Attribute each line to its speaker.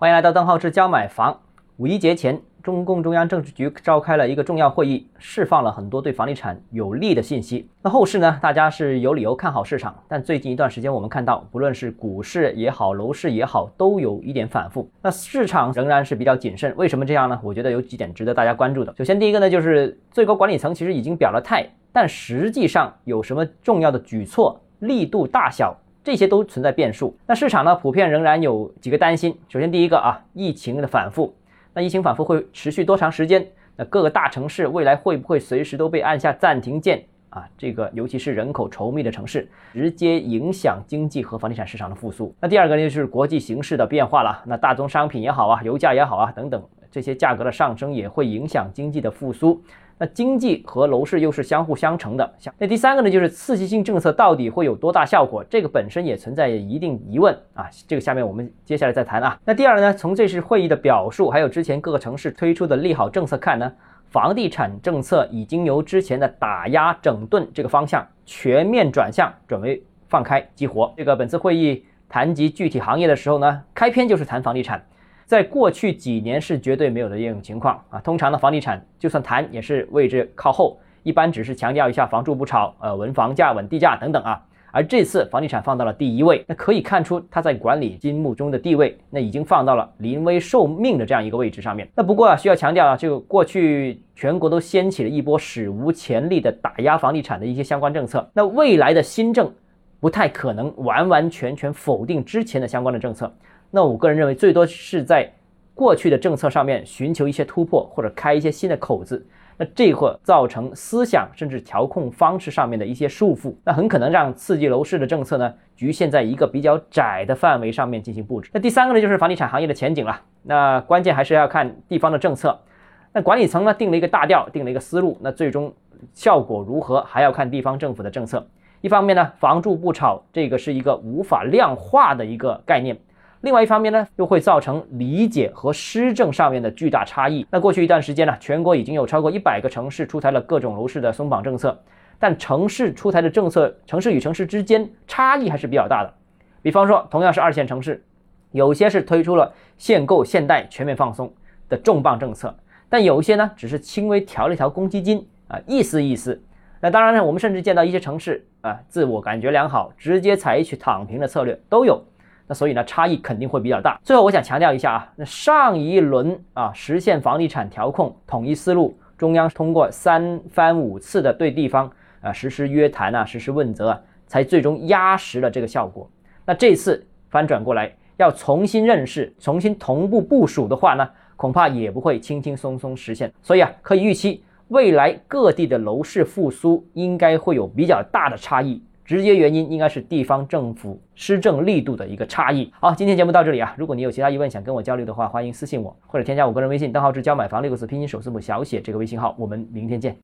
Speaker 1: 欢迎来到邓浩志教买房。五一节前，中共中央政治局召开了一个重要会议，释放了很多对房地产有利的信息。那后市呢？大家是有理由看好市场，但最近一段时间，我们看到，不论是股市也好，楼市也好，都有一点反复。那市场仍然是比较谨慎。为什么这样呢？我觉得有几点值得大家关注的。首先，第一个呢，就是最高管理层其实已经表了态，但实际上有什么重要的举措，力度大小？这些都存在变数。那市场呢，普遍仍然有几个担心。首先，第一个啊，疫情的反复。那疫情反复会持续多长时间？那各个大城市未来会不会随时都被按下暂停键啊？这个尤其是人口稠密的城市，直接影响经济和房地产市场的复苏。那第二个呢，就是国际形势的变化了。那大宗商品也好啊，油价也好啊，等等。这些价格的上升也会影响经济的复苏，那经济和楼市又是相互相成的。像那第三个呢，就是刺激性政策到底会有多大效果？这个本身也存在一定疑问啊。这个下面我们接下来再谈啊。那第二呢，从这次会议的表述，还有之前各个城市推出的利好政策看呢，房地产政策已经由之前的打压整顿这个方向，全面转向转为放开激活。这个本次会议谈及具体行业的时候呢，开篇就是谈房地产。在过去几年是绝对没有的这种情况啊，通常的房地产就算谈也是位置靠后，一般只是强调一下房住不炒，呃稳房价、稳地价等等啊。而这次房地产放到了第一位，那可以看出它在管理金目中的地位，那已经放到了临危受命的这样一个位置上面。那不过啊，需要强调啊，这个过去全国都掀起了一波史无前例的打压房地产的一些相关政策，那未来的新政不太可能完完全全否定之前的相关的政策。那我个人认为，最多是在过去的政策上面寻求一些突破，或者开一些新的口子。那这会造成思想甚至调控方式上面的一些束缚，那很可能让刺激楼市的政策呢局限在一个比较窄的范围上面进行布置。那第三个呢，就是房地产行业的前景了。那关键还是要看地方的政策。那管理层呢定了一个大调，定了一个思路，那最终效果如何，还要看地方政府的政策。一方面呢，房住不炒，这个是一个无法量化的一个概念。另外一方面呢，又会造成理解和施政上面的巨大差异。那过去一段时间呢，全国已经有超过一百个城市出台了各种楼市的松绑政策，但城市出台的政策，城市与城市之间差异还是比较大的。比方说，同样是二线城市，有些是推出了限购限贷全面放松的重磅政策，但有些呢，只是轻微调了一调公积金啊，意思意思。那当然呢，我们甚至见到一些城市啊，自我感觉良好，直接采取躺平的策略都有。那所以呢，差异肯定会比较大。最后，我想强调一下啊，那上一轮啊实现房地产调控统一思路，中央通过三番五次的对地方啊实施约谈啊，实施问责啊，才最终压实了这个效果。那这次翻转过来，要重新认识、重新同步部署的话呢，恐怕也不会轻轻松松实现。所以啊，可以预期未来各地的楼市复苏应该会有比较大的差异。直接原因应该是地方政府施政力度的一个差异。好，今天节目到这里啊，如果你有其他疑问想跟我交流的话，欢迎私信我或者添加我个人微信，账号是教买房六个字拼音首字母小写这个微信号。我们明天见。